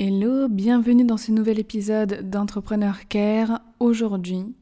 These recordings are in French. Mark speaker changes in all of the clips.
Speaker 1: Hello, bienvenue dans ce nouvel épisode d'Entrepreneur Care. Aujourd'hui,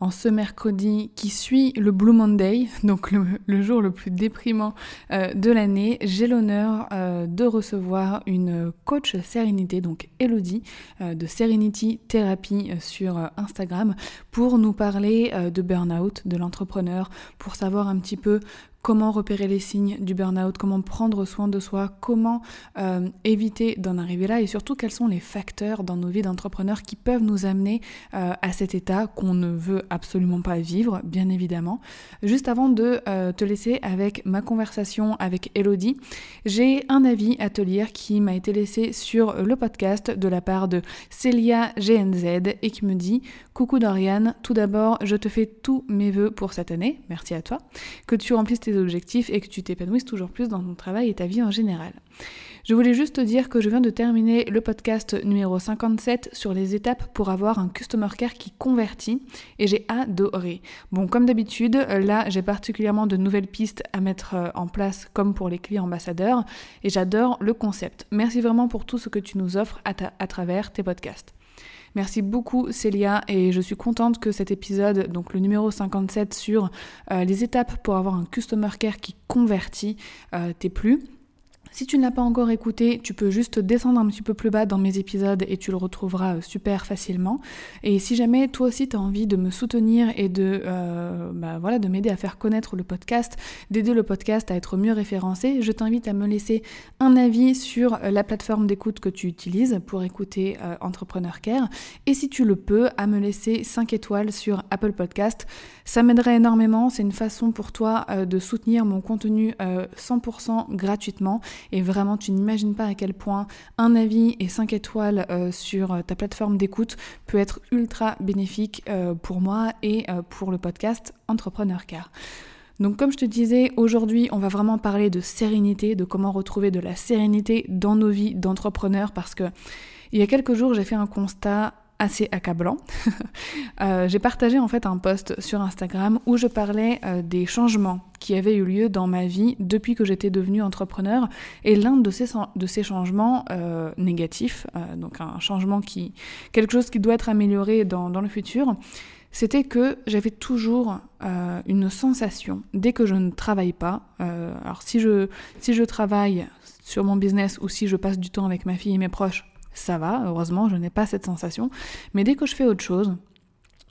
Speaker 1: en ce mercredi qui suit le Blue Monday, donc le, jour le plus déprimant euh, de l'année, j'ai l'honneur euh, de recevoir une coach sérénité, donc Elodie, euh, de Serenity Therapy sur Instagram, pour nous parler de burn-out, de l'entrepreneur, pour savoir un petit peu comment repérer les signes du burn-out, comment prendre soin de soi, comment euh, éviter d'en arriver là et surtout quels sont les facteurs dans nos vies d'entrepreneurs qui peuvent nous amener euh, à cet état qu'on ne veut absolument pas vivre, bien évidemment. Juste avant de euh, te laisser avec ma conversation avec Elodie, j'ai un avis à te lire qui m'a été laissé sur le podcast de la part de Célia GNZ et qui me dit Coucou Dorian, tout d'abord je te fais tous mes voeux pour cette année, merci à toi, que tu remplisses tes objectifs et que tu t'épanouisses toujours plus dans ton travail et ta vie en général. Je voulais juste te dire que je viens de terminer le podcast numéro 57 sur les étapes pour avoir un customer care qui convertit et j'ai adoré. Bon, comme d'habitude, là j'ai particulièrement de nouvelles pistes à mettre euh, en place comme pour les clients ambassadeurs et j'adore le concept. Merci vraiment pour tout ce que tu nous offres à, à travers tes podcasts. Merci beaucoup Célia et je suis contente que cet épisode, donc le numéro 57 sur euh, les étapes pour avoir un customer care qui convertit, euh, t'ait plu. Si tu ne l'as pas encore écouté, tu peux juste descendre un petit peu plus bas dans mes épisodes et tu le retrouveras euh, super facilement. Et si jamais toi aussi tu as envie de me soutenir et de, euh, bah voilà, de m'aider à faire connaître le podcast, d'aider le podcast à être mieux référencé, je t'invite à me laisser un avis sur euh, la plateforme d'écoute que tu utilises pour écouter Entrepreneur Care. Et si tu le peux, à me laisser 5 étoiles sur Apple Podcast. Ça m'aiderait énormément. C'est une façon pour toi de soutenir mon contenu 100% gratuitement et vraiment, tu n'imagines pas à quel point un avis et 5 étoiles euh, sur euh, ta plateforme d'écoute peut être ultra bénéfique euh, pour moi et pour le podcast Entrepreneur Car. Donc comme je te disais, aujourd'hui on va vraiment parler de sérénité, de comment retrouver de la sérénité dans nos vies d'entrepreneurs parce que il y a quelques jours j'ai fait un constat assez accablant. Euh, j'ai partagé en fait un post sur Instagram où je parlais euh, des changements qui avaient eu lieu dans ma vie depuis que j'étais devenue entrepreneur. Et l'un de ces, de ces changements euh, négatifs, donc un changement qui, quelque chose qui doit être amélioré dans, dans le futur, c'était que j'avais toujours une sensation dès que je ne travaille pas. alors si je, si je travaille sur mon business ou si je passe du temps avec ma fille et mes proches, ça va, heureusement, je n'ai pas cette sensation. Mais dès que je fais autre chose,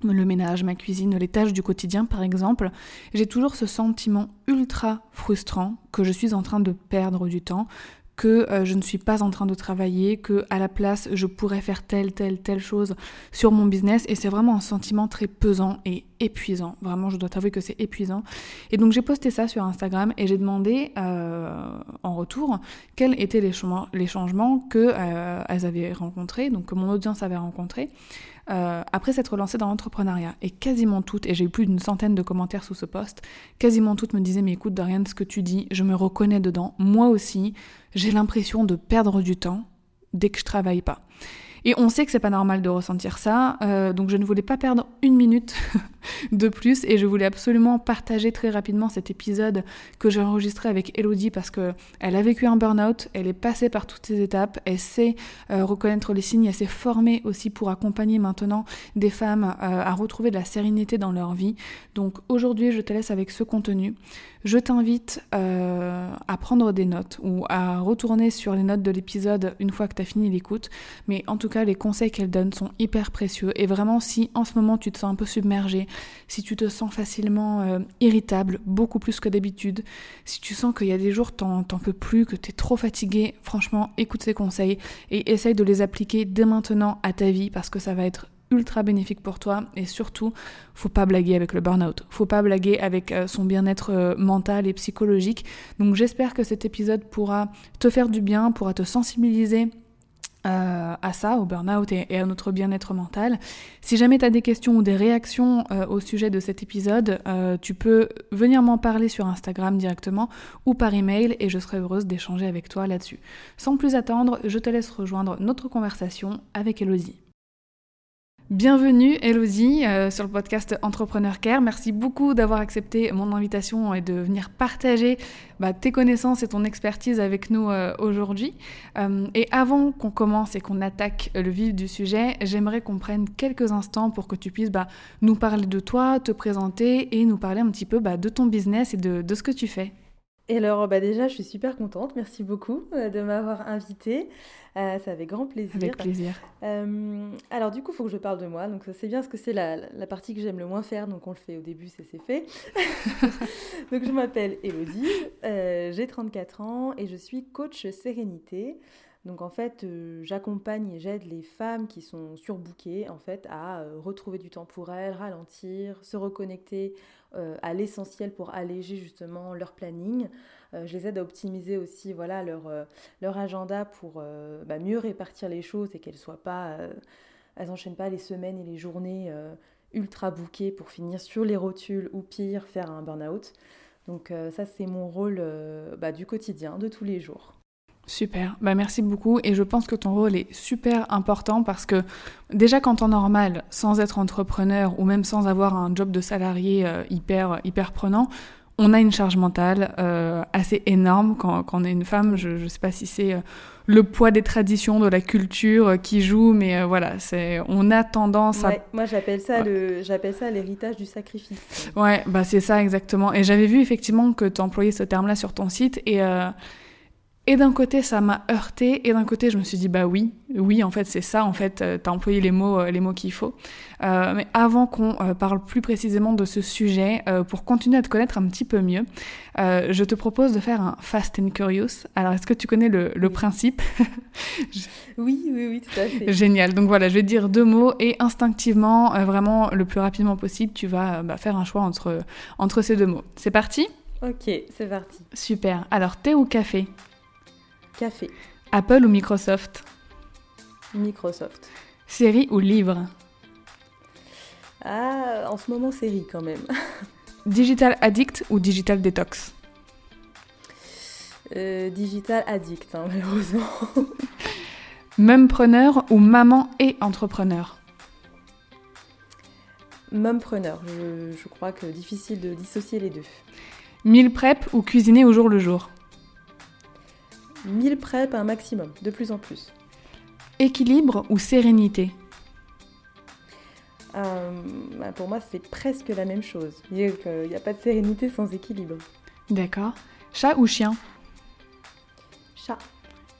Speaker 1: le ménage, ma cuisine, les tâches du quotidien par exemple, j'ai toujours ce sentiment ultra frustrant que je suis en train de perdre du temps, que euh, je ne suis pas en train de travailler, que à la place je pourrais faire telle, telle, telle chose sur mon business et c'est vraiment un sentiment très pesant et épuisant. Vraiment, je dois t'avouer que c'est épuisant. Et donc j'ai posté ça sur Instagram et j'ai demandé euh, en retour quels étaient les, changements, les que euh, elles avaient rencontrés, donc que mon audience avait rencontrés. Euh, après s'être lancée dans l'entrepreneuriat. Et quasiment toutes, et j'ai eu plus d'une centaine de commentaires sous ce post, quasiment toutes me disaient Mais écoute, Dorian, ce que tu dis, je me reconnais dedans. Moi aussi, j'ai l'impression de perdre du temps dès que je travaille pas. Et on sait que c'est pas normal de ressentir ça, euh, donc je ne voulais pas perdre une minute de plus et je voulais absolument partager très rapidement cet épisode que j'ai enregistré avec Elodie parce que elle a vécu un burn-out, elle est passée par toutes ces étapes, elle sait euh, reconnaître les signes, elle s'est formée aussi pour accompagner maintenant des femmes euh, à retrouver de la sérénité dans leur vie. Donc aujourd'hui, je te laisse avec ce contenu. Je t'invite à prendre des notes ou à retourner sur les notes de l'épisode une fois que tu as fini l'écoute, mais en tout cas les conseils qu'elle donne sont hyper précieux. Et vraiment, si en ce moment tu te sens un peu submergé, si tu te sens facilement euh, irritable, beaucoup plus que d'habitude, si tu sens qu'il y a des jours t'en, peux plus, que tu es trop fatigué, franchement, écoute ces conseils et essaye de les appliquer dès maintenant à ta vie parce que ça va être ultra bénéfique pour toi et surtout faut pas blaguer avec le burn-out, faut pas blaguer avec euh, son bien-être euh, mental et psychologique. Donc j'espère que cet épisode pourra te faire du bien, pourra te sensibiliser euh, à ça, au burn-out et, à notre bien-être mental. Si jamais tu as des questions ou des réactions au sujet de cet épisode, tu peux venir m'en parler sur Instagram directement ou par email et je serai heureuse d'échanger avec toi là-dessus. Sans plus attendre, je te laisse rejoindre notre conversation avec Elodie. Bienvenue Elodie euh, sur le podcast Entrepreneur Care. Merci beaucoup d'avoir accepté mon invitation et de venir partager bah, tes connaissances et ton expertise avec nous euh, aujourd'hui. Euh, et avant qu'on commence et qu'on attaque le vif du sujet, j'aimerais qu'on prenne quelques instants pour que tu puisses bah, nous parler de toi, te présenter et nous parler un petit peu bah, de ton business et de, de ce que tu fais.
Speaker 2: Et alors, bah déjà, je suis super contente. Merci beaucoup de m'avoir invitée. Euh, ça avait grand plaisir.
Speaker 1: Avec plaisir.
Speaker 2: Euh, alors du coup, il faut que je parle de moi. Donc c'est bien ce que c'est la, partie que j'aime le moins faire. Donc on le fait au début, c'est fait. donc je m'appelle Elodie, euh, j'ai 34 ans et je suis coach sérénité. Donc en fait, j'accompagne et j'aide les femmes qui sont surbookées en fait à retrouver du temps pour elles, ralentir, se reconnecter à l'essentiel pour alléger justement leur planning. Euh, je les aide à optimiser aussi voilà, leur, euh, leur agenda pour euh, bah, mieux répartir les choses et qu'elles soient pas, elles n'enchaînent pas les semaines et les journées ultra bouquées pour finir sur les rotules ou pire, faire un burn-out. Donc ça, c'est mon rôle bah, du quotidien, de tous les jours.
Speaker 1: Super, bah merci beaucoup et je pense que ton rôle est super important parce que déjà quand en normal, sans être entrepreneur ou même sans avoir un job de salarié hyper hyper prenant, on a une charge mentale euh, assez énorme quand, on est une femme. Je ne sais pas si c'est euh, le poids des traditions, de la culture euh, qui joue, mais voilà, c'est on a tendance à.
Speaker 2: moi, j'appelle ça le, j'appelle ça l'héritage du sacrifice.
Speaker 1: Ouais, bah c'est ça exactement. Et j'avais vu effectivement que tu employais ce terme-là sur ton site et et d'un côté, ça m'a heurté, et d'un côté, je me suis dit, bah oui, oui, en fait, c'est ça, en fait, euh, t'as employé les mots, euh, les mots qu'il faut. Euh, mais avant qu'on parle plus précisément de ce sujet, pour continuer à te connaître un petit peu mieux, je te propose de faire un Fast and Curious. Alors, est-ce que tu connais le, le principe?
Speaker 2: Oui, oui, oui, tout à fait.
Speaker 1: Génial. Donc voilà, je vais te dire deux mots, et instinctivement, vraiment le plus rapidement possible, tu vas bah, faire un choix entre, entre ces deux mots. C'est parti?
Speaker 2: Ok, c'est parti.
Speaker 1: Super. Alors, thé ou café?
Speaker 2: Café.
Speaker 1: Apple ou Microsoft?
Speaker 2: Microsoft.
Speaker 1: Série ou livre?
Speaker 2: Ah, en ce moment, série quand même.
Speaker 1: digital addict ou digital detox?
Speaker 2: Euh, Digital addict, hein, malheureusement.
Speaker 1: Mumpreneur ou maman et entrepreneur?
Speaker 2: Mumpreneur, je, je crois que difficile de dissocier les deux.
Speaker 1: Meal prep ou cuisiner au jour le jour?
Speaker 2: 1000 prep un maximum, de plus en plus.
Speaker 1: Équilibre ou sérénité?
Speaker 2: Euh, bah, Pour moi, c'est presque la même chose. Il n'y a pas de sérénité sans équilibre.
Speaker 1: D'accord. Chat ou chien?
Speaker 2: Chat.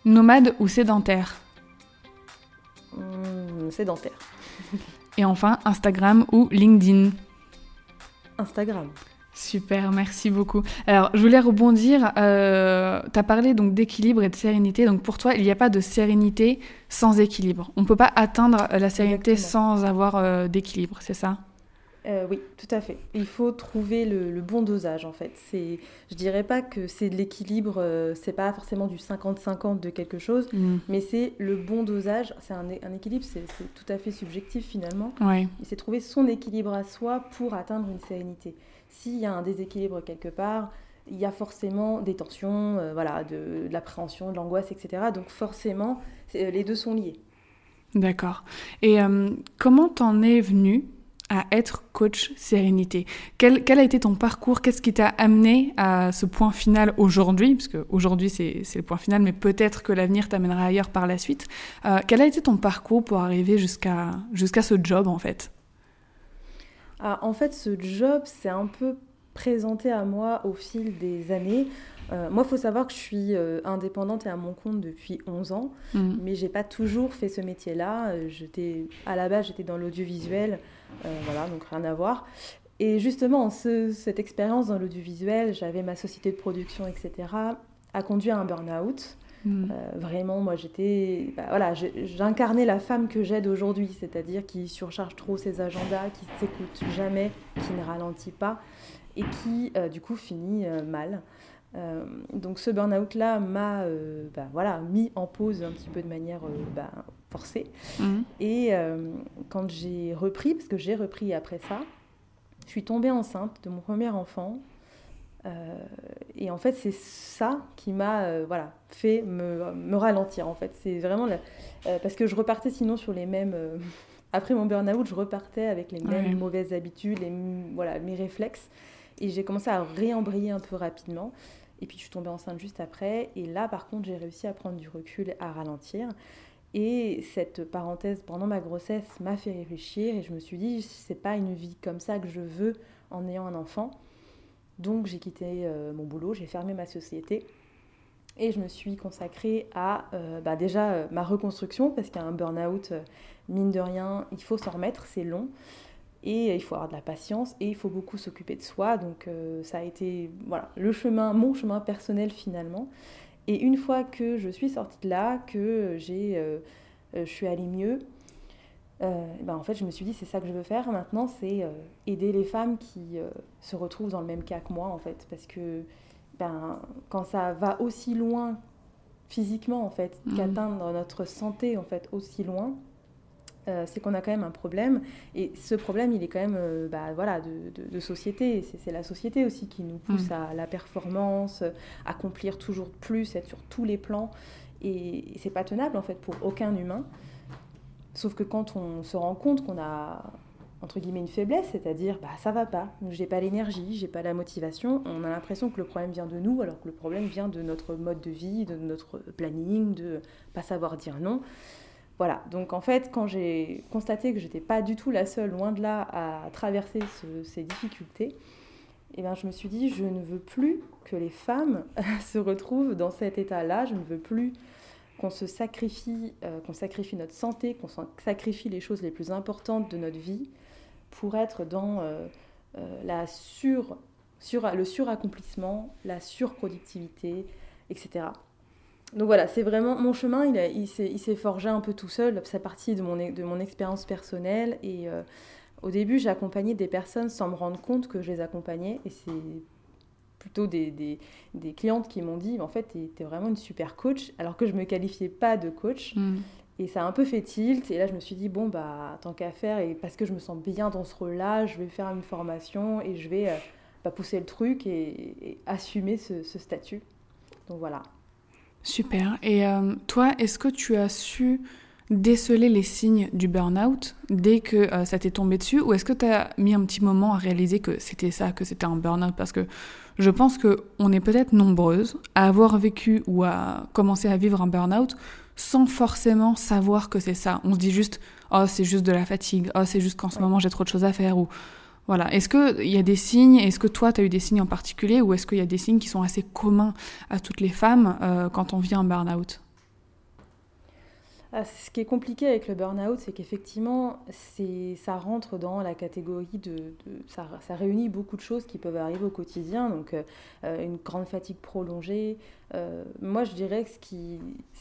Speaker 1: Nomade ou sédentaire?
Speaker 2: Hmm, Sédentaire.
Speaker 1: Et enfin, Instagram ou LinkedIn?
Speaker 2: Instagram.
Speaker 1: Super, merci beaucoup. Alors, je voulais rebondir. Euh, tu as parlé donc d'équilibre et de sérénité. Donc, pour toi, il n'y a pas de sérénité sans équilibre. On ne peut pas atteindre la sérénité sans avoir euh, d'équilibre, c'est ça?
Speaker 2: Euh, Oui, tout à fait. Il faut trouver le, bon dosage, en fait. C'est, je dirais pas que c'est de l'équilibre. Euh, c'est pas forcément du 50-50 de quelque chose, mm. mais c'est le bon dosage. C'est un, équilibre, c'est, tout à fait subjectif finalement.
Speaker 1: Ouais.
Speaker 2: C'est trouver son équilibre à soi pour atteindre une sérénité s'il y a un déséquilibre quelque part, il y a forcément des tensions, euh, voilà, de, l'appréhension, de l'angoisse, etc. Donc forcément, euh, les deux sont liés.
Speaker 1: D'accord. Et euh, comment t'en es venu à être coach sérénité? Quel, a été ton parcours? Qu'est-ce qui t'a amené à ce point final aujourd'hui? Parce qu'aujourd'hui, c'est, c'est le point final, mais peut-être que l'avenir t'amènera ailleurs par la suite. quel a été ton parcours pour arriver jusqu'à, jusqu'à ce job, en fait?
Speaker 2: Ah, en fait, ce job s'est un peu présenté à moi au fil des années. moi, il faut savoir que je suis indépendante et à mon compte depuis 11 ans, mmh. mais j'ai pas toujours fait ce métier-là. J'étais à la base, j'étais dans l'audiovisuel, voilà, donc rien à voir. Et justement, cette expérience dans l'audiovisuel, j'avais ma société de production, etc., a conduit à un burn-out. Hmm. Euh, vraiment, moi, j'étais. Bah, voilà, j'incarnais la femme que j'aide aujourd'hui, c'est-à-dire qui surcharge trop ses agendas, qui ne s'écoute jamais, qui ne ralentit pas et qui, euh, du coup, finit euh, mal. donc, ce burn-out-là m'a bah, voilà, mis en pause un petit peu de manière bah, forcée. Hmm. Et quand j'ai repris, parce que j'ai repris après ça, je suis tombée enceinte de mon premier enfant. Euh, et en fait, c'est ça qui m'a euh, voilà, fait me, me, ralentir. En fait, c'est vraiment euh, parce que je repartais sinon sur les mêmes. après mon burn-out, je repartais avec les mêmes mauvaises habitudes, les, voilà, mes réflexes. Et j'ai commencé à réembrayer un peu rapidement. Et puis je suis tombée enceinte juste après. Et là, par contre, j'ai réussi à prendre du recul, à ralentir. Et cette parenthèse pendant ma grossesse m'a fait réfléchir et je me suis dit, c'est pas une vie comme ça que je veux en ayant un enfant. Donc j'ai quitté euh, mon boulot, j'ai fermé ma société et je me suis consacrée à euh, bah, déjà euh, ma reconstruction parce qu'un burn-out, mine de rien, il faut s'en remettre, c'est long et il faut avoir de la patience et il faut beaucoup s'occuper de soi. Donc ça a été le chemin, mon chemin personnel finalement. Et une fois que je suis sortie de là, que j'ai, je suis allée mieux, euh, ben en fait, je me suis dit, c'est ça que je veux faire maintenant, c'est aider les femmes qui se retrouvent dans le même cas que moi, en fait. Parce que ben, quand ça va aussi loin physiquement, en fait, mmh. qu'atteindre notre santé, en fait, aussi loin, euh, c'est qu'on a quand même un problème. Et ce problème, il est quand même euh, bah, voilà, de, société. C'est la société aussi qui nous pousse mm. à la performance, accomplir toujours plus, être sur tous les plans. Et, c'est pas tenable en fait pour aucun humain. Sauf que quand on se rend compte qu'on a entre guillemets une faiblesse, c'est-à-dire bah ça va pas, j'ai pas l'énergie, j'ai pas la motivation, on a l'impression que le problème vient de nous alors que le problème vient de notre mode de vie, de notre planning, de pas savoir dire non. Voilà, donc en fait, quand j'ai constaté que j'étais pas du tout la seule, loin de là, à traverser ces difficultés, eh bien, je me suis dit, je ne veux plus que les femmes se retrouvent dans cet état-là, je ne veux plus qu'on se sacrifie, euh, qu'on sacrifie notre santé, qu'on sacrifie les choses les plus importantes de notre vie pour être dans euh, euh, la sur, le suraccomplissement, la surproductivité, etc. Donc voilà, c'est vraiment mon chemin, il, s'est forgé un peu tout seul, c'est parti de mon, expérience personnelle. Et au début, j'ai accompagné des personnes sans me rendre compte que je les accompagnais. Et c'est plutôt des, des, des, clientes qui m'ont dit, en fait, tu es, vraiment une super coach, alors que je ne me qualifiais pas de coach. Mm. Et ça a un peu fait tilt. Et là, je me suis dit, bon, bah, tant qu'à faire, et parce que je me sens bien dans ce rôle-là, je vais faire une formation et je vais euh, bah, pousser le truc et, assumer ce, ce statut. Donc voilà.
Speaker 1: Super. Et euh, toi, est-ce que tu as su déceler les signes du burn-out dès que euh, ça t'est tombé dessus ou est-ce que tu as mis un petit moment à réaliser que c'était ça, que c'était un burn-out? Parce que je pense qu'on est peut-être nombreuses à avoir vécu ou à commencer à vivre un burn-out sans forcément savoir que c'est ça. On se dit juste « oh c'est juste de la fatigue, oh c'est juste qu'en ce moment j'ai trop de choses à faire » ou voilà. Est-ce qu'il y a des signes Est-ce que toi, tu as eu des signes en particulier Ou est-ce qu'il y a des signes qui sont assez communs à toutes les femmes euh, quand on vit un burn-out?
Speaker 2: Ah, ce qui est compliqué avec le burn-out, c'est qu'effectivement, ça rentre dans la catégorie de. ça, réunit beaucoup de choses qui peuvent arriver au quotidien. Donc, euh, une grande fatigue prolongée. Euh, moi, je dirais que ce qui.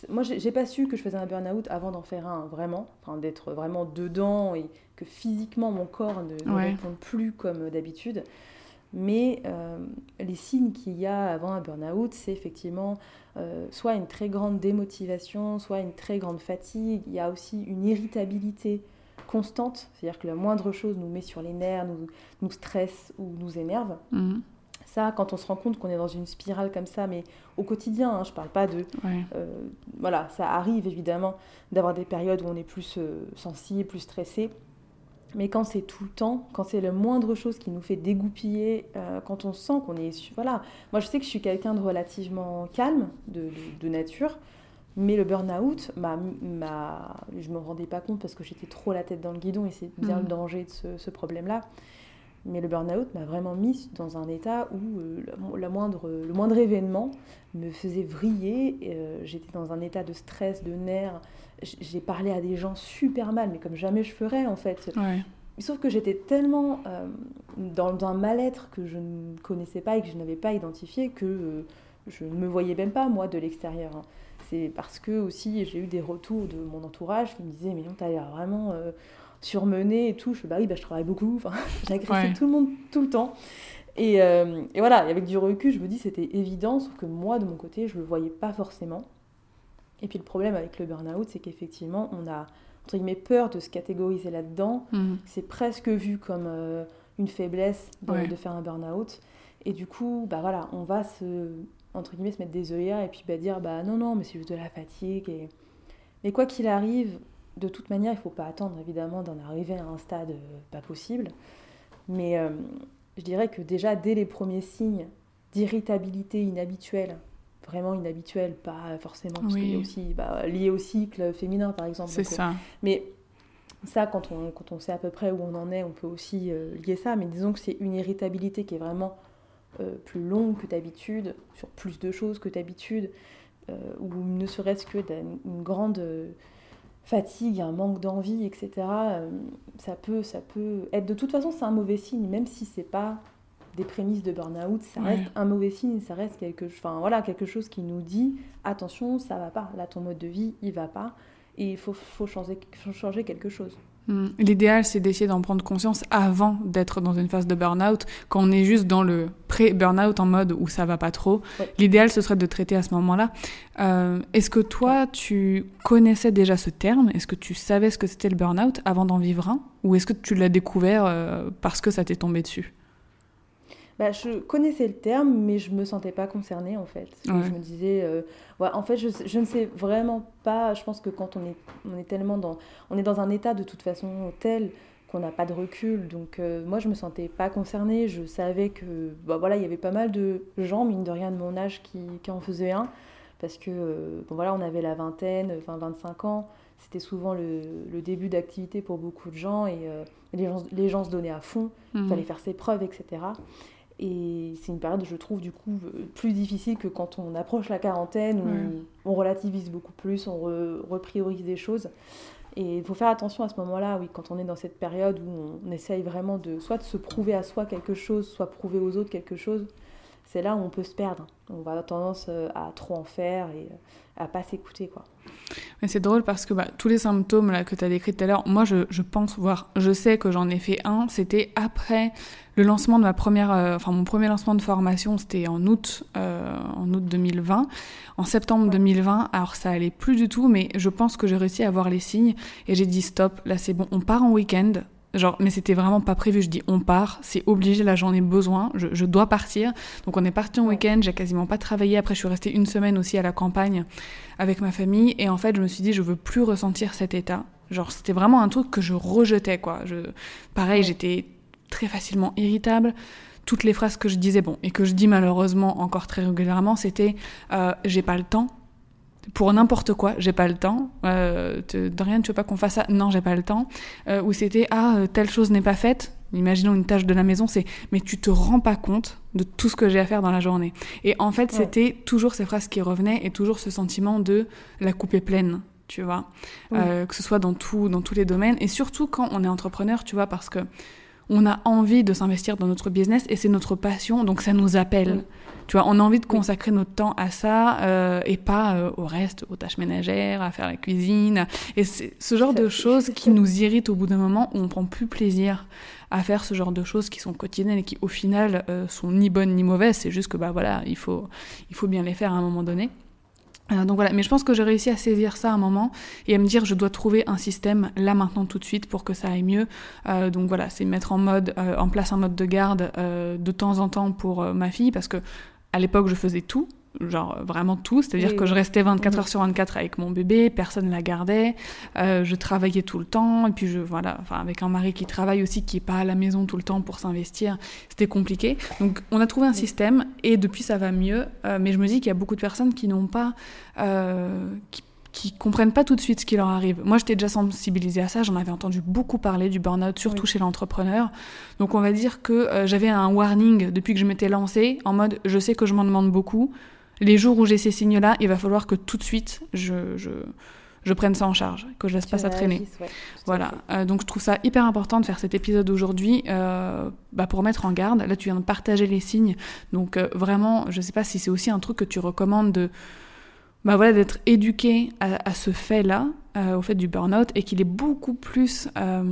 Speaker 2: Moi, j'ai pas su que je faisais un burn-out avant d'en faire un, vraiment. Enfin, d'être vraiment dedans et que physiquement, mon corps ne, ne répond plus comme d'habitude. Mais euh, les signes qu'il y a avant un burn-out, c'est effectivement euh, soit une très grande démotivation, soit une très grande fatigue. Il y a aussi une irritabilité constante, c'est-à-dire que la moindre chose nous met sur les nerfs, nous, nous stresse ou nous énerve. Mhm. Ça, quand on se rend compte qu'on est dans une spirale comme ça, mais au quotidien, hein, je ne parle pas de... Euh, voilà, ça arrive évidemment d'avoir des périodes où on est plus sensible, plus stressé. Mais quand c'est tout le temps, quand c'est la moindre chose qui nous fait dégoupiller, euh, quand on sent qu'on est... Voilà, moi je sais que je suis quelqu'un de relativement calme, de, nature, mais le burn-out, ma, je ne me rendais pas compte parce que j'étais trop la tête dans le guidon et c'est bien le mm. danger de ce, problème-là. Mais le burn-out m'a vraiment mis dans un état où la moindre, le moindre événement me faisait vriller. J'étais dans un état de stress, de nerfs. J'ai parlé à des gens super mal, mais comme jamais je ferais en fait. Sauf que j'étais tellement dans, un mal-être que je ne connaissais pas et que je n'avais pas identifié que je ne me voyais même pas, moi, de l'extérieur. Hein. C'est parce que aussi j'ai eu des retours de mon entourage qui me disaient Mais non, t'as l'air vraiment euh, surmenée et tout. Je fais Bah oui, bah, je travaille beaucoup. Enfin, j'ai tout le monde tout le temps. Et, euh, et, voilà, avec du recul, je me dis c'était évident, sauf que moi, de mon côté, je le voyais pas forcément. Et puis le problème avec le burn-out, c'est qu'effectivement, on a entre guillemets peur de se catégoriser là-dedans. Mmh. C'est presque vu comme euh, une faiblesse de, de faire un burn-out. Et du coup, bah voilà, on va se entre guillemets, se mettre des œillères et puis bah, dire bah non, non, mais c'est juste de la fatigue. Et... Mais quoi qu'il arrive, de toute manière, il ne faut pas attendre évidemment d'en arriver à un stade euh, pas possible. Mais euh, je dirais que déjà, dès les premiers signes d'irritabilité inhabituelle, vraiment inhabituelle, pas forcément, parce y a aussi bah, lié au cycle féminin par exemple.
Speaker 1: C'est ça.
Speaker 2: mais ça, quand on, quand on sait à peu près où on en est, on peut aussi euh, lier ça. Mais disons que c'est une irritabilité qui est vraiment euh, plus longue que d'habitude, sur plus de choses que d'habitude, euh, ou ne serait-ce que d'une grande euh, fatigue, un manque d'envie, etc. ça, peut, ça peut être... De toute façon, c'est un mauvais signe, même si c'est pas des prémices de burn-out, ça reste un mauvais signe, ça reste quelque, enfin, voilà, quelque chose qui nous dit attention, ça va pas, là ton mode de vie, il va pas, et il faut, faut, changer, faut changer quelque chose.
Speaker 1: Hmm. L'idéal, c'est d'essayer d'en prendre conscience avant d'être dans une phase de burn-out. Quand on est juste dans le pré-burn-out en mode où ça va pas trop, l'idéal, ce serait de traiter à ce moment-là. Euh, est-ce que toi, tu connaissais déjà ce terme? Est-ce que tu savais ce que c'était le burn-out avant d'en vivre un? Ou est-ce que tu l'as découvert euh, parce que ça t'est tombé dessus?
Speaker 2: Bah, je connaissais le terme, mais je me sentais pas concernée en fait. Je me disais, euh, en fait, je, je, ne sais vraiment pas. Je pense que quand on est, on est tellement dans, on est dans un état de toute façon tel qu'on n'a pas de recul. Donc euh, moi, je me sentais pas concernée. Je savais que, bah, voilà, il y avait pas mal de gens, mine de rien, de mon âge, qui, qui en faisaient un, parce que, euh, bon voilà, on avait la vingtaine, enfin 25 ans. C'était souvent le, le début d'activité pour beaucoup de gens et les, gens, les gens se donnaient à fond. Il mmh. fallait faire ses preuves, etc. Et c'est une période, je trouve, du coup, euh, plus difficile que quand on approche la quarantaine, où on relativise beaucoup plus, on repriorise des choses. Et il faut faire attention à ce moment-là, oui, quand on est dans cette période où on essaye vraiment de soit de se prouver à soi quelque chose, soit prouver aux autres quelque chose. C'est là où on peut se perdre. On va avoir tendance euh, à trop en faire et euh, à pas s'écouter, quoi.
Speaker 1: Mais c'est drôle parce que bah, tous les symptômes là, que tu as décrits tout à l'heure, moi je, je, pense, voir, je sais que j'en ai fait un, c'était après le lancement de ma première, euh, enfin mon premier lancement de formation, c'était en août, euh, en août 2020. En septembre 2020, alors ça allait plus du tout, mais je pense que j'ai réussi à voir les signes et j'ai dit stop, là c'est bon, on part en week-end, Genre, mais c'était vraiment pas prévu. Je dis, on part, c'est obligé, là j'en ai besoin, je, je, dois partir. Donc on est parti en week-end, j'ai quasiment pas travaillé. Après, je suis restée une semaine aussi à la campagne avec ma famille. Et en fait, je me suis dit, je veux plus ressentir cet état. Genre, c'était vraiment un truc que je rejetais, quoi. Je, pareil, j'étais très facilement irritable. Toutes les phrases que je disais, bon, et que je dis malheureusement encore très régulièrement, c'était euh, j'ai pas le temps, pour n'importe quoi, j'ai pas le temps. Euh, de rien, tu veux pas qu'on fasse ça? Non, j'ai pas le temps. Euh, ou c'était ah euh, telle chose n'est pas faite. Imaginons une tâche de la maison, c'est mais tu te rends pas compte de tout ce que j'ai à faire dans la journée. Et en fait, c'était toujours ces phrases qui revenaient et toujours ce sentiment de la coupe est pleine, tu vois, euh, que ce soit dans tout, dans tous les domaines et surtout quand on est entrepreneur, tu vois, parce que on a envie de s'investir dans notre business et c'est notre passion, donc ça nous appelle. Tu vois, on a envie de consacrer notre temps à ça euh, et pas euh, au reste, aux tâches ménagères, à faire la cuisine. Et c'est ce genre de choses qui nous irritent au bout d'un moment où on prend plus plaisir à faire ce genre de choses qui sont quotidiennes et qui au final euh, sont ni bonnes ni mauvaises. C'est juste que bah voilà, il faut, il faut bien les faire à un moment donné. Euh, donc voilà, mais je pense que j'ai réussi à saisir ça à un moment et à me dire je dois trouver un système là maintenant tout de suite pour que ça aille mieux. Euh, donc voilà, c'est mettre en mode, euh, en place un mode de garde de temps en temps pour ma fille parce que à l'époque je faisais tout, genre vraiment tout, c'est-à-dire que je restais 24 heures sur 24 avec mon bébé, personne la gardait, euh, je travaillais tout le temps, et puis je voilà, enfin avec un mari qui travaille aussi, qui est pas à la maison tout le temps pour s'investir, c'était compliqué. Donc on a trouvé un système et depuis ça va mieux, euh, mais je me dis qu'il y a beaucoup de personnes qui n'ont pas, euh, qui qui comprennent pas tout de suite ce qui leur arrive. Moi, j'étais déjà sensibilisée à ça, j'en avais entendu beaucoup parler du burn-out, surtout chez l'entrepreneur. Donc, on va dire que euh, j'avais un warning depuis que je m'étais lancée, en mode je sais que je m'en demande beaucoup. Les jours où j'ai ces signes-là, il va falloir que tout de suite je, je, je prenne ça en charge, que je laisse pas ça traîner. voilà. Euh, donc, je trouve ça hyper important de faire cet épisode aujourd'hui euh, bah, pour mettre en garde. Là, tu viens de partager les signes. Donc, vraiment, je sais pas si c'est aussi un truc que tu recommandes de bah voilà, d'être éduqué à, ce fait-là, euh, au fait du burn-out, et qu'il est beaucoup plus euh,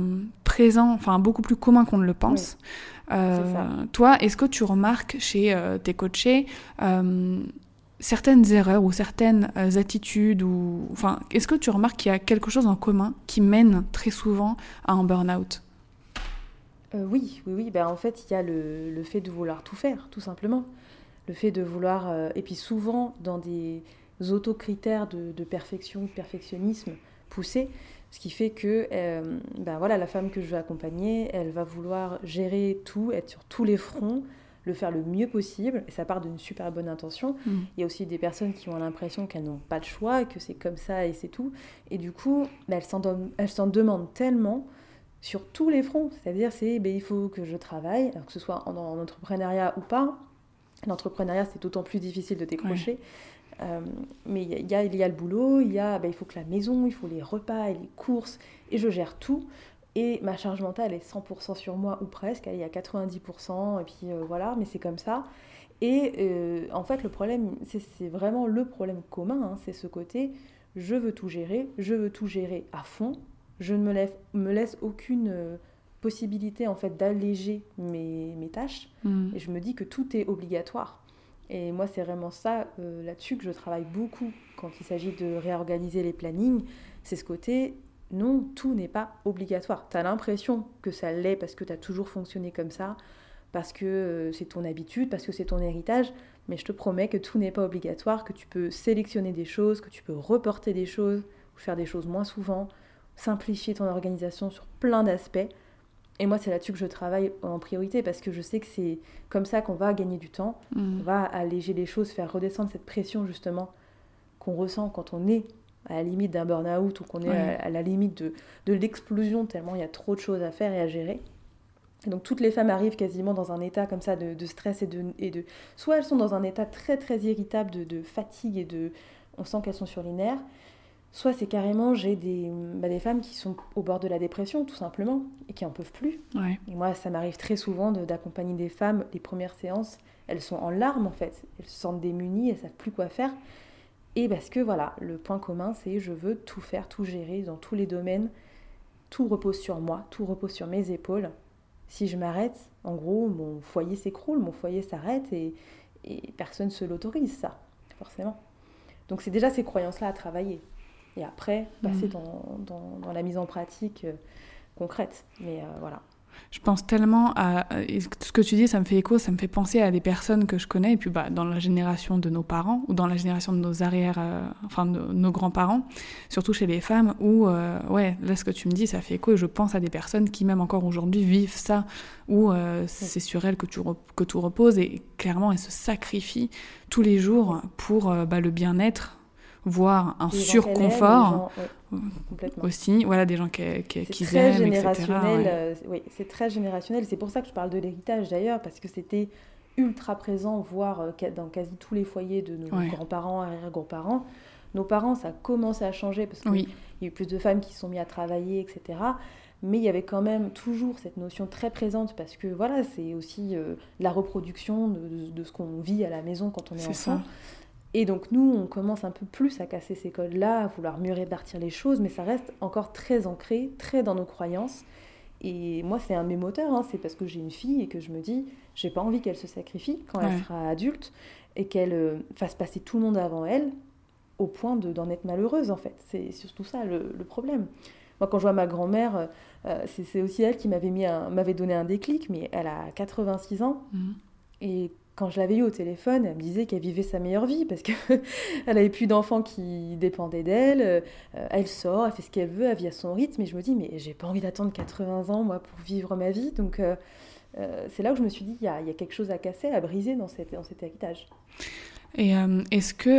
Speaker 1: présent, enfin beaucoup plus commun qu'on ne le pense. Euh, toi, est-ce que tu remarques chez tes coachés certaines erreurs ou certaines attitudes ou enfin est-ce que tu remarques qu'il y a quelque chose en commun qui mène très souvent à un burn-out?
Speaker 2: Oui, oui, oui. Ben, en fait, il y a le, le, fait de vouloir tout faire, tout simplement. Le fait de vouloir et puis souvent dans des autocritères de, perfection, de perfectionnisme poussé, ce qui fait que euh, ben voilà, la femme que je veux accompagner, elle va vouloir gérer tout, être sur tous les fronts, le faire le mieux possible, et ça part d'une super bonne intention. Mm. Il y a aussi des personnes qui ont l'impression qu'elles n'ont pas de choix, que c'est comme ça et c'est tout. Et du coup, elles s'en demandent tellement sur tous les fronts. C'est-à-dire, c'est ben, il faut que je travaille, alors que ce soit en, entrepreneuriat ou pas. L'entrepreneuriat, c'est d'autant plus difficile de décrocher. Euh, mais il y, y a le boulot, il y a, ben, il faut que la maison, il faut les repas et les courses, et je gère tout. Et ma charge mentale est 100% sur moi, ou presque, elle est à 90%, et puis euh, voilà, mais c'est comme ça. Et euh, en fait, le problème, c'est vraiment le problème commun, hein, c'est ce côté, je veux tout gérer, je veux tout gérer à fond, je ne me laisse, me laisse aucune possibilité en fait d'alléger mes, mes tâches, mmh. et je me dis que tout est obligatoire. Et moi, c'est vraiment ça euh, là-dessus que je travaille beaucoup quand il s'agit de réorganiser les plannings. C'est ce côté, non, tout n'est pas obligatoire. Tu as l'impression que ça l'est parce que tu as toujours fonctionné comme ça, parce que euh, c'est ton habitude, parce que c'est ton héritage, mais je te promets que tout n'est pas obligatoire, que tu peux sélectionner des choses, que tu peux reporter des choses, ou faire des choses moins souvent, simplifier ton organisation sur plein d'aspects. Et moi, c'est là-dessus que je travaille en priorité parce que je sais que c'est comme ça qu'on va gagner du temps, mm. on va alléger les choses, faire redescendre cette pression justement qu'on ressent quand on est à la limite d'un burn-out ou qu'on est à, la limite de, de l'explosion tellement il y a trop de choses à faire et à gérer. donc toutes les femmes arrivent quasiment dans un état comme ça de, de stress et de, et de... Soit elles sont dans un état très très irritable de, de fatigue et de... On sent qu'elles sont sur les nerfs. Soit c'est carrément, j'ai des, bah, des femmes qui sont au bord de la dépression, tout simplement, et qui en peuvent plus. Et moi, ça m'arrive très souvent d'accompagner des femmes, les premières séances, elles sont en larmes en fait. Elles se sentent démunies, elles savent plus quoi faire. Et parce que voilà, le point commun, c'est je veux tout faire, tout gérer dans tous les domaines. Tout repose sur moi, tout repose sur mes épaules. Si je m'arrête, en gros, mon foyer s'écroule, mon foyer s'arrête et, et personne ne se l'autorise, ça, forcément. Donc c'est déjà ces croyances-là à travailler et après passer mm. dans, dans, dans, la mise en pratique euh, concrète. Mais euh, voilà.
Speaker 1: Je pense tellement à ce que tu dis, ça me fait écho, ça me fait penser à des personnes que je connais, et puis bah, dans la génération de nos parents, ou dans la génération de nos arrières, euh, enfin de nos grands-parents, surtout chez les femmes, où, ouais, là ce que tu me dis, ça fait écho, et je pense à des personnes qui, même encore aujourd'hui, vivent ça, où c'est sur elles que, tu que tout repose, et clairement, elles se sacrifient tous les jours pour bah, le bien-être voire un surconfort aussi. Voilà, des gens qui, qui, qui
Speaker 2: très aiment, générationnel, euh, oui, c'est très générationnel. C'est pour ça que je parle de l'héritage d'ailleurs, parce que c'était ultra présent, voire euh, dans quasi tous les foyers de nos grands-parents, arrière-grands-parents. Nos parents, ça a commencé à changer parce qu'il y a eu plus de femmes qui se sont mis à travailler, etc. Mais il y avait quand même toujours cette notion très présente parce que voilà, c'est aussi euh, la reproduction de, de, ce qu'on vit à la maison quand on est, enfant. Ça. Et donc nous, on commence un peu plus à casser ces codes-là, à vouloir mieux répartir les choses, mais ça reste encore très ancré, très dans nos croyances. Et moi, c'est un de mes moteurs, hein, c'est parce que j'ai une fille et que je me dis, j'ai pas envie qu'elle se sacrifie quand elle sera adulte et qu'elle euh, fasse passer tout le monde avant elle au point d'en être malheureuse, en fait. C'est surtout ça le, problème. Moi, quand je vois ma grand-mère, euh, euh, c'est aussi elle qui m'avait m'avait donné un déclic, mais elle a 86 ans. Mmh. Et quand je l'avais eu au téléphone, elle me disait qu'elle vivait sa meilleure vie parce qu'elle n'avait plus d'enfants qui dépendaient d'elle. Euh, elle sort, elle fait ce qu'elle veut, elle vit à son rythme. Et je me dis, mais j'ai pas envie d'attendre 80 ans, moi, pour vivre ma vie. Donc, euh, euh, c'est là où je me suis dit, il y, a, quelque chose à casser, à briser dans, cet héritage.
Speaker 1: Et est-ce que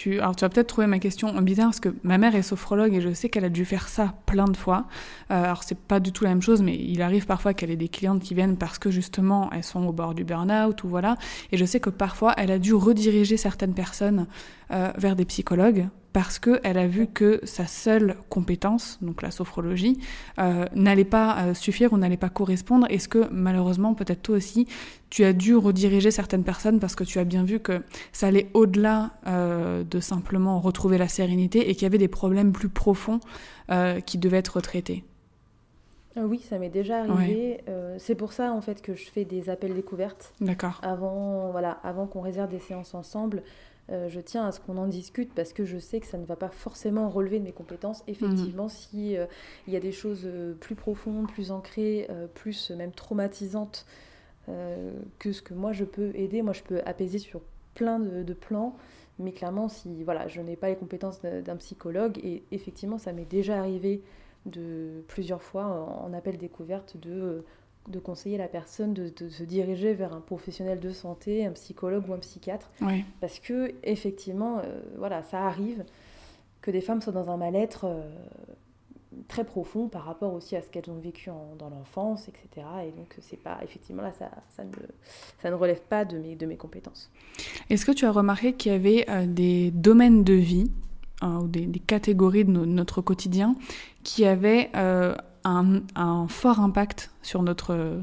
Speaker 1: tu, alors tu vas peut-être trouver ma question bizarre parce que ma mère est sophrologue et je sais qu'elle a dû faire ça plein de fois. Euh, alors c'est pas du tout la même chose, mais il arrive parfois qu'elle ait des clientes qui viennent parce que justement elles sont au bord du burn-out ou voilà. Et je sais que parfois elle a dû rediriger certaines personnes euh, vers des psychologues parce qu'elle a vu que sa seule compétence, donc la sophrologie, euh, n'allait pas euh, suffire ou n'allait pas correspondre. Est-ce que malheureusement, peut-être toi aussi, tu as dû rediriger certaines personnes parce que tu as bien vu que ça allait au-delà euh, de simplement retrouver la sérénité et qu'il y avait des problèmes plus profonds qui devaient être traités
Speaker 2: oui, ça m'est déjà arrivé. c'est pour ça en fait que je fais des appels découvertes.
Speaker 1: D'accord.
Speaker 2: Avant, voilà, avant qu'on réserve des séances ensemble, euh, je tiens à ce qu'on en discute parce que je sais que ça ne va pas forcément relever de mes compétences. Effectivement, s'il mhm. si euh, il y a des choses euh, plus profondes, plus ancrées, plus même traumatisantes que ce que moi je peux aider, moi je peux apaiser sur plein de, plans. Mais clairement, si voilà, je n'ai pas les compétences d'un psychologue, et effectivement, ça m'est déjà arrivé de plusieurs fois en appel découverte de de conseiller la personne de, se diriger vers un professionnel de santé, un psychologue ou un psychiatre. Parce que, effectivement, euh, voilà, ça arrive que des femmes soient dans un mal-être euh, très profond par rapport aussi à ce qu'elles ont vécu dans l'enfance, etc. Et donc, c'est pas, effectivement, là, ça, ça, ne, ça ne relève pas de mes, de mes compétences.
Speaker 1: Est-ce que tu as remarqué qu'il y avait euh, des domaines de vie ou des, catégories de notre quotidien qui avaient un, fort impact sur notre,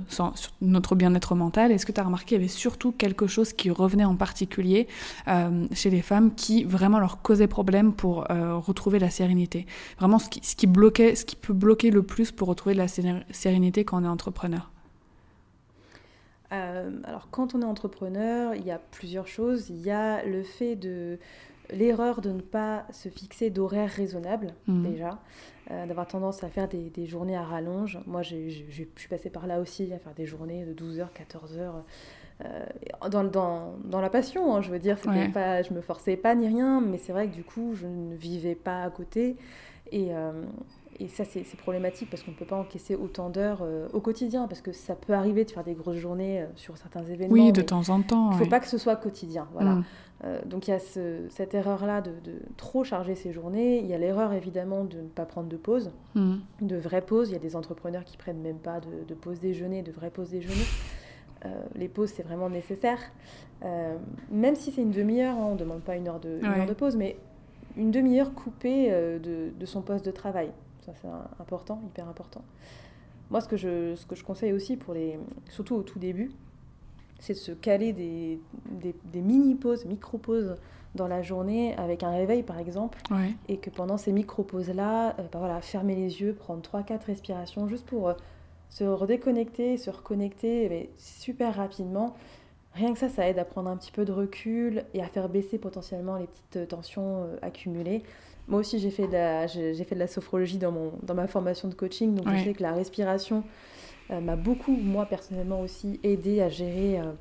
Speaker 1: notre bien-être mental. Est-ce que tu as remarqué qu'il y avait surtout quelque chose qui revenait en particulier euh, chez les femmes qui vraiment leur causait problème pour euh, retrouver la sérénité? Vraiment ce qui, ce qui, bloquait, ce qui peut bloquer le plus pour retrouver la sérénité quand on est entrepreneur?
Speaker 2: Euh, alors quand on est entrepreneur, il y a plusieurs choses. Il y a le fait de l'erreur de ne pas se fixer d'horaires raisonnables mmh. déjà. Euh, d'avoir tendance à faire des, journées à rallonge. Moi, je suis passée par là aussi, à faire des journées de 12 heures, 14 heures. Euh, dans, dans, dans, la passion, hein, je veux dire, pas, je me forçais pas ni rien, mais c'est vrai que du coup, je ne vivais pas à côté. Et, euh, et ça, c'est problématique parce qu'on ne peut pas encaisser autant d'heures au quotidien, parce que ça peut arriver de faire des grosses journées sur certains événements.
Speaker 1: Oui, de temps en temps.
Speaker 2: Il ne faut pas que ce soit quotidien. Voilà. Mm. Euh, donc il y a cette erreur-là de, trop charger ses journées. Il y a l'erreur évidemment de ne pas prendre de pause, mm. de vraies pauses. Il y a des entrepreneurs qui prennent même pas de, pause déjeuner, de vraies pauses déjeuner. Euh, les pauses, c'est vraiment nécessaire. Euh, même si c'est une demi-heure, hein, on ne demande pas une heure de, heure de pause, mais une demi-heure coupée de, son poste de travail. Ça, c'est important, hyper important. Moi, ce que, je, ce que je conseille aussi, pour les, surtout au tout début, c'est de se caler des, des, mini-pauses, micro-pauses dans la journée avec un réveil par exemple. Et que pendant ces micro-pauses-là, euh, bah voilà, fermer les yeux, prendre 3-4 respirations juste pour euh, se redéconnecter, se reconnecter mais super rapidement. Rien que ça, ça aide à prendre un petit peu de recul et à faire baisser potentiellement les petites euh, tensions accumulées. Moi aussi, j'ai fait, de la, j'ai, fait de la sophrologie dans, mon, dans ma formation de coaching, donc je sais que la respiration, euh, m'a beaucoup, moi personnellement aussi, aidé à gérer euh,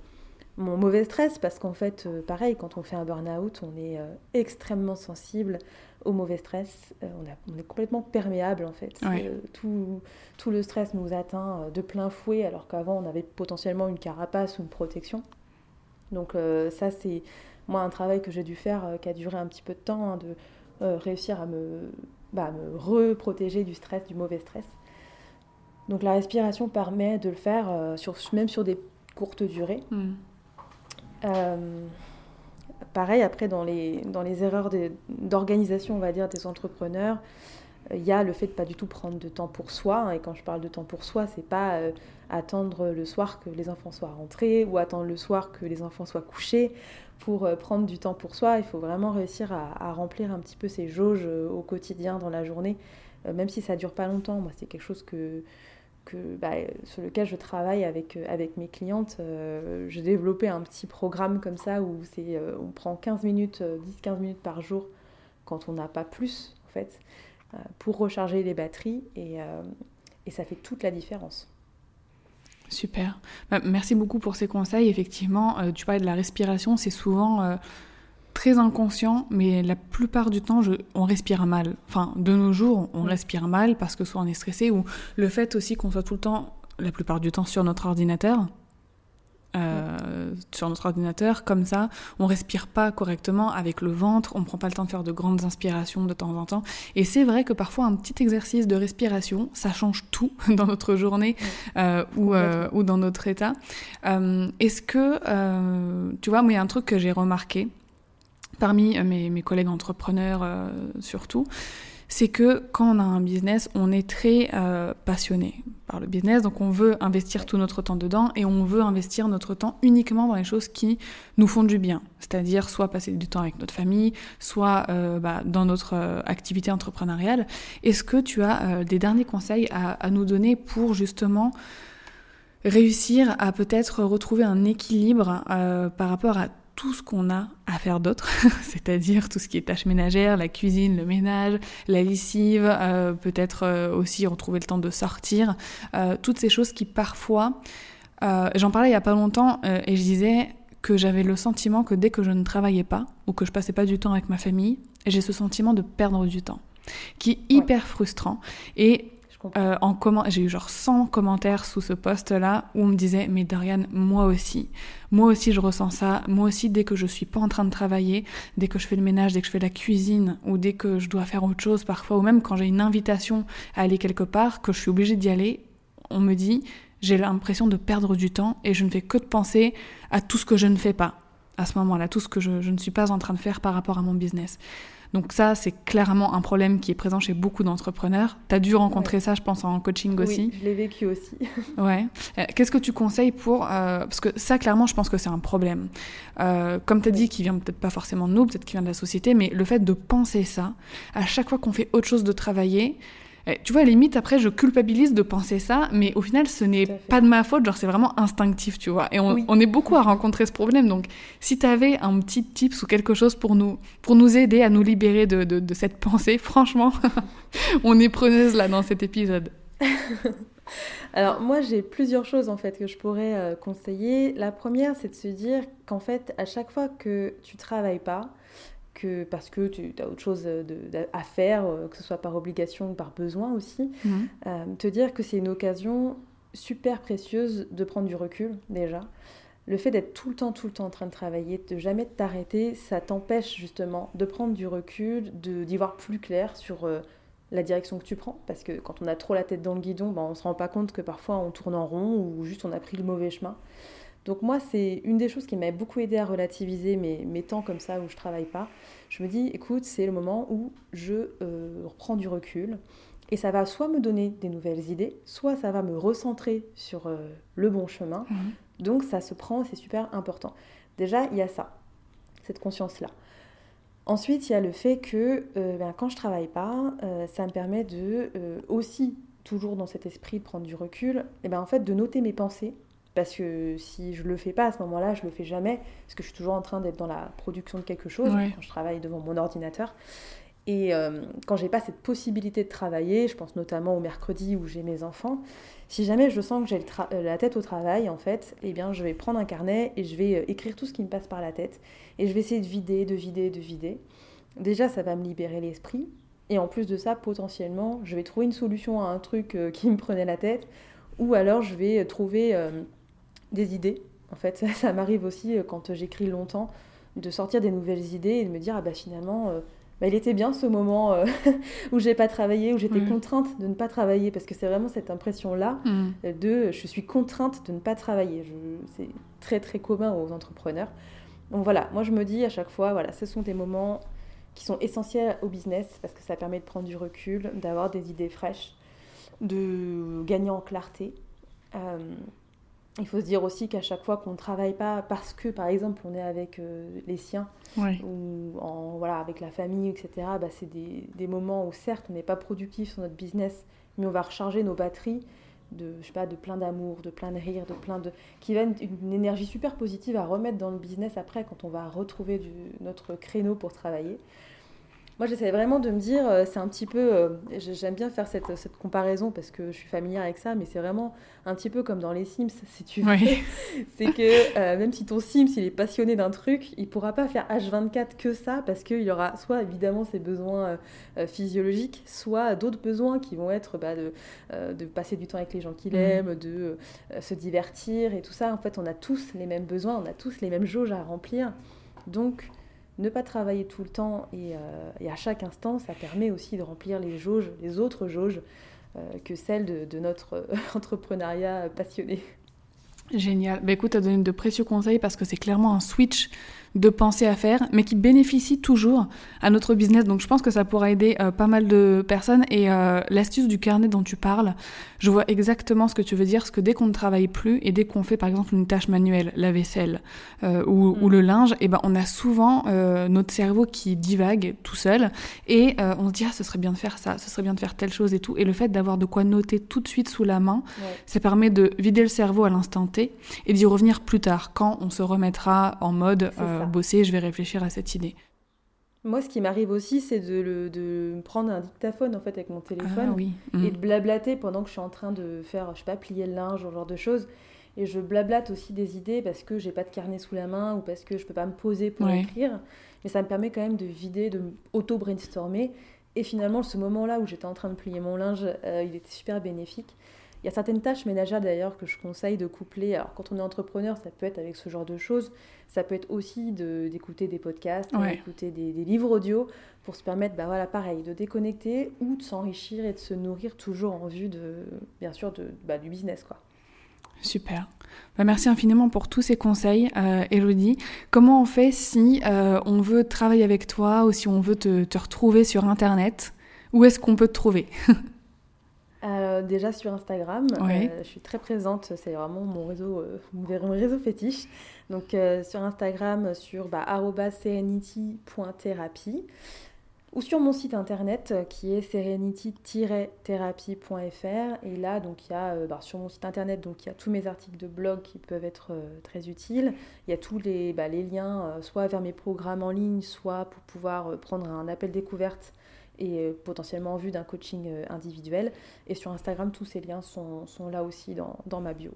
Speaker 2: mon mauvais stress parce qu'en fait, euh, pareil, quand on fait un burn-out, on est extrêmement sensible au mauvais stress. On, est complètement perméable en fait. tout, tout, le stress nous atteint de plein fouet alors qu'avant on avait potentiellement une carapace ou une protection. Donc ça c'est moi un travail que j'ai dû faire qui a duré un petit peu de temps, hein, de réussir à me, bah, me reprotéger du stress, du mauvais stress. Donc la respiration permet de le faire euh, sur, même sur des courtes durées. Hmm. Euh, pareil, après, dans les, dans les erreurs d'organisation, on va dire, des entrepreneurs, il y a le fait de pas du tout prendre de temps pour soi. Hein, et quand je parle de temps pour soi, c'est pas euh, attendre le soir que les enfants soient rentrés ou attendre le soir que les enfants soient couchés pour prendre du temps pour soi. Il faut vraiment réussir à, remplir un petit peu ces jauges au quotidien dans la journée, même si ça dure pas longtemps. Moi, c'est quelque chose que que, bah, sur lequel je travaille avec, euh, avec mes clientes. Euh, j'ai développé un petit programme comme ça où euh, on prend 15 minutes, 10-15 minutes par jour quand on n'a pas plus, en fait, pour recharger les batteries et, ça fait toute la différence.
Speaker 1: Super. Bah, merci beaucoup pour ces conseils. Effectivement, tu parlais de la respiration, c'est souvent très inconscient, mais la plupart du temps, je, on respire mal. Enfin, de nos jours, on respire mal parce que soit on est stressé, ou le fait aussi qu'on soit tout le temps, la plupart du temps, sur notre ordinateur. Euh, sur notre ordinateur, comme ça, on respire pas correctement avec le ventre, on prend pas le temps de faire de grandes inspirations de temps en temps. Et c'est vrai que parfois un petit exercice de respiration, ça change tout dans notre journée euh, ou, euh, ou, dans notre état. Est-ce que, tu vois, moi il y a un truc que j'ai remarqué parmi mes, mes collègues entrepreneurs surtout, c'est que quand on a un business, on est très euh, passionné par le business, donc on veut investir tout notre temps dedans et on veut investir notre temps uniquement dans les choses qui nous font du bien, c'est-à-dire soit passer du temps avec notre famille, soit euh, bah, dans notre euh, activité entrepreneuriale. Est-ce que tu as des derniers conseils à, à, nous donner pour justement réussir à peut-être retrouver un équilibre par rapport à tout ce qu'on a à faire d'autre, c'est-à-dire tout ce qui est tâches ménagères, la cuisine, le ménage, la lessive, euh, peut-être euh, aussi retrouver le temps de sortir, euh, toutes ces choses qui parfois, j'en parlais il y a pas longtemps et je disais que j'avais le sentiment que dès que je ne travaillais pas ou que je passais pas du temps avec ma famille, j'ai ce sentiment de perdre du temps, qui est hyper frustrant. Et euh, en comment j'ai eu genre 100 commentaires sous ce post-là où on me disait mais Dorian, moi aussi, moi aussi je ressens ça, moi aussi dès que je suis pas en train de travailler, dès que je fais le ménage, dès que je fais la cuisine ou dès que je dois faire autre chose parfois ou même quand j'ai une invitation à aller quelque part que je suis obligée d'y aller, on me dit j'ai l'impression de perdre du temps et je ne fais que de penser à tout ce que je ne fais pas à ce moment-là, tout ce que je ne suis pas en train de faire par rapport à mon business. Donc ça, c'est clairement un problème qui est présent chez beaucoup d'entrepreneurs. Tu as dû rencontrer ça, je pense, en coaching aussi.
Speaker 2: Oui, je l'ai vécu aussi.
Speaker 1: ouais. Euh, qu'est-ce que tu conseilles pour... Euh, parce que ça, clairement, je pense que c'est un problème. Euh, comme tu as dit, qui vient peut-être pas forcément de nous, peut-être qui vient de la société, mais le fait de penser ça, à chaque fois qu'on fait autre chose de travailler, tu vois, limite, après, je culpabilise de penser ça, mais au final, ce n'est pas de ma faute, genre, c'est vraiment instinctif, tu vois. Et on, est beaucoup à rencontrer ce problème. Donc, si tu avais un petit tips ou quelque chose pour nous, pour nous aider à nous libérer de, de, cette pensée, franchement, on est preneuse là dans cet épisode.
Speaker 2: Alors moi j'ai plusieurs choses en fait que je pourrais euh, conseiller. La première c'est de se dire qu'en fait à chaque fois que tu travailles pas, que parce que tu as autre chose à faire, euh, que ce soit par obligation ou par besoin aussi, euh, te dire que c'est une occasion super précieuse de prendre du recul déjà. Le fait d'être tout le temps, tout le temps en train de travailler, de jamais t'arrêter, ça t'empêche justement de prendre du recul, d'y voir plus clair sur euh, la direction que tu prends. Parce que quand on a trop la tête dans le guidon, ben, on ne se rend pas compte que parfois on tourne en rond ou juste on a pris le mauvais chemin. Donc moi, c'est une des choses qui m'a beaucoup aidé à relativiser mes, mes, temps comme ça où je travaille pas. Je me dis, écoute, c'est le moment où je euh, reprends du recul. Et ça va soit me donner des nouvelles idées, soit ça va me recentrer sur euh, le bon chemin. Mhm. Donc ça se prend, c'est super important. Déjà, il y a ça, cette conscience-là. Ensuite, il y a le fait que euh, ben, quand je travaille pas, ça me permet de aussi, toujours dans cet esprit de prendre du recul, et eh ben, en fait de noter mes pensées parce que si je le fais pas à ce moment-là, je le fais jamais, parce que je suis toujours en train d'être dans la production de quelque chose quand je travaille devant mon ordinateur. Et euh, quand j'ai pas cette possibilité de travailler, je pense notamment au mercredi où j'ai mes enfants, si jamais je sens que j'ai euh, la tête au travail, en fait, eh bien, je vais prendre un carnet et je vais euh, écrire tout ce qui me passe par la tête. Et je vais essayer de vider, de vider, de vider. Déjà, ça va me libérer l'esprit. Et en plus de ça, potentiellement, je vais trouver une solution à un truc qui me prenait la tête. Ou alors, je vais trouver des idées. En fait, ça, m'arrive aussi euh, quand j'écris longtemps de sortir des nouvelles idées et de me dire ah bah finalement euh, bah, il était bien ce moment euh, où j'ai pas travaillé, où j'étais contrainte de ne pas travailler parce que c'est vraiment cette impression là mm. de je suis contrainte de ne pas travailler. C'est très très commun aux entrepreneurs. Donc voilà, moi je me dis à chaque fois voilà, ce sont des moments qui sont essentiels au business parce que ça permet de prendre du recul, d'avoir des idées fraîches, de gagner en clarté. Il faut se dire aussi qu'à chaque fois qu'on ne travaille pas parce que, par exemple, on est avec euh, les siens ou en, voilà, avec la famille, etc., bah, c'est des, des, moments où, certes, on n'est pas productif sur notre business, mais on va recharger nos batteries de, je sais pas, de plein d'amour, de plein de rire, de plein de... qui va être une énergie super positive à remettre dans le business après quand on va retrouver du, notre créneau pour travailler. Moi, j'essaie vraiment de me dire, euh, c'est un petit peu, euh, j'aime bien faire cette, cette, comparaison parce que je suis familière avec ça, mais c'est vraiment un petit peu comme dans les Sims, si tu veux. c'est que euh, même si ton Sims, il est passionné d'un truc, il pourra pas faire H24 que ça parce qu'il y aura soit évidemment ses besoins physiologiques, soit d'autres besoins qui vont être bah, de, de, passer du temps avec les gens qu'il mmh. aime, de se divertir et tout ça. En fait, on a tous les mêmes besoins, on a tous les mêmes jauges à remplir. Donc, ne pas travailler tout le temps euh, et, à chaque instant, ça permet aussi de remplir les jauges, les autres jauges euh, que celles de, notre entrepreneuriat passionné.
Speaker 1: Génial. Bah, écoute, tu as donné de précieux conseils parce que c'est clairement un switch de pensée à faire, mais qui bénéficie toujours à notre business. Donc je pense que ça pourra aider euh, pas mal de personnes. Et euh, l'astuce du carnet dont tu parles, je vois exactement ce que tu veux dire, parce que dès qu'on ne travaille plus et dès qu'on fait par exemple une tâche manuelle, la vaisselle euh, ou, mm. ou, le linge, et eh ben on a souvent notre cerveau qui divague tout seul et on se dit ah ce serait bien de faire ça, ce serait bien de faire telle chose et tout. Et le fait d'avoir de quoi noter tout de suite sous la main, ça permet de vider le cerveau à l'instant T et d'y revenir plus tard quand on se remettra en mode bosser, je vais réfléchir à cette idée.
Speaker 2: Moi, ce qui m'arrive aussi, c'est de, de, prendre un dictaphone en fait avec mon téléphone
Speaker 1: ah, oui.
Speaker 2: et mm. de blablater pendant que je suis en train de faire, je sais pas, plier le linge, ce genre de choses. Et je blablate aussi des idées parce que j'ai pas de carnet sous la main ou parce que je peux pas me poser pour écrire. Mais ça me permet quand même de vider, de auto-brainstormer. Et finalement, ce moment-là où j'étais en train de plier mon linge, euh, il était super bénéfique. Il y a certaines tâches ménagères d'ailleurs que je conseille de coupler. Alors quand on est entrepreneur, ça peut être avec ce genre de choses. Ça peut être aussi d'écouter des podcasts, d'écouter des, livres audio pour se permettre, bah voilà, pareil, de déconnecter ou de s'enrichir et de se nourrir toujours en vue de, bien sûr, de, bah, du business, quoi.
Speaker 1: Super. Bah, merci infiniment pour tous ces conseils, euh, Elodie. Comment on fait si euh, on veut travailler avec toi ou si on veut te, te retrouver sur Internet? Où est-ce qu'on peut te trouver?
Speaker 2: Euh, déjà sur Instagram, euh, je suis très présente, c'est vraiment mon réseau, euh, mon réseau fétiche. Donc sur Instagram, sur bah, serenity.therapie ou sur mon site internet qui est serenity-thérapie.fr. Et là, donc il y a bah, sur mon site internet, donc il y a tous mes articles de blog qui peuvent être très utiles. Il y a tous les, bah, les liens, soit vers mes programmes en ligne, soit pour pouvoir prendre un appel découverte et euh, potentiellement en vue d'un coaching euh, individuel. Et sur Instagram, tous ces liens sont, sont là aussi dans, dans, ma bio.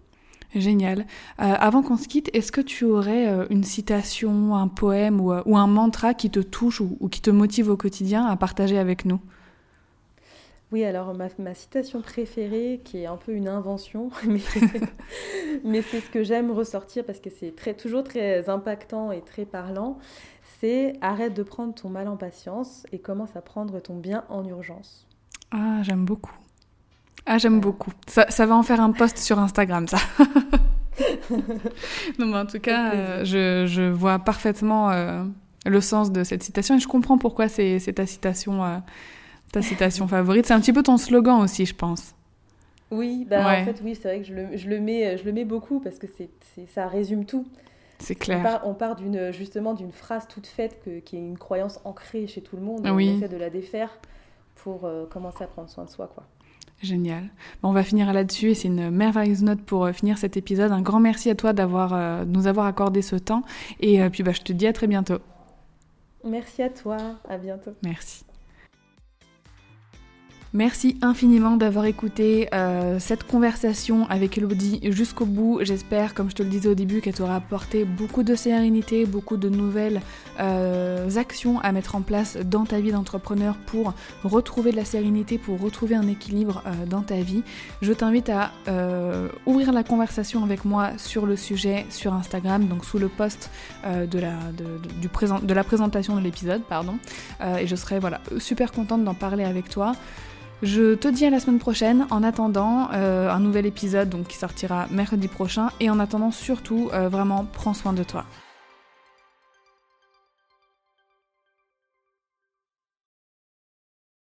Speaker 1: Génial. Euh, avant qu'on se quitte, est-ce que tu aurais une citation, un poème ou, ou, un mantra qui te touche ou, qui te motive au quotidien à partager avec nous?
Speaker 2: Oui, alors ma, ma, citation préférée, qui est un peu une invention, mais, mais c'est ce que j'aime ressortir parce que c'est toujours très impactant et très parlant, c'est arrête de prendre ton mal en patience et commence à prendre ton bien en urgence.
Speaker 1: Ah, j'aime beaucoup. Ah, j'aime beaucoup. Ça, ça, va en faire un post sur Instagram, ça. non, mais en tout cas, euh, je, je, vois parfaitement euh, le sens de cette citation et je comprends pourquoi c'est ta citation, euh, ta citation favorite. C'est un petit peu ton slogan aussi, je pense.
Speaker 2: Oui, bah, en fait, oui, c'est vrai que je le, je le, mets, je le mets beaucoup parce que c'est ça résume tout.
Speaker 1: C'est clair.
Speaker 2: On part, d'une justement d'une phrase toute faite qui est une croyance ancrée chez tout le monde. On essaie de la défaire pour euh, commencer à prendre soin de soi, quoi.
Speaker 1: Génial. on va finir là-dessus et c'est une merveilleuse note pour euh, finir cet épisode. Un grand merci à toi d'avoir euh, nous avoir accordé ce temps et puis bah, je te dis à très bientôt.
Speaker 2: Merci à toi. À bientôt.
Speaker 1: Merci. Merci infiniment d'avoir écouté euh, cette conversation avec Elodie jusqu'au bout. J'espère, comme je te le disais au début, qu'elle t'aura apporté beaucoup de sérénité, beaucoup de nouvelles euh, actions à mettre en place dans ta vie d'entrepreneur pour retrouver de la sérénité, pour retrouver un équilibre euh, dans ta vie. Je t'invite à ouvrir la conversation avec moi sur le sujet sur Instagram, donc sous le post de, la, de la présentation de l'épisode, pardon. et je serai voilà, super contente d'en parler avec toi. Je te dis à la semaine prochaine. En attendant, euh, un nouvel épisode donc, qui sortira mercredi prochain. Et en attendant, surtout, euh, vraiment, prends soin de toi.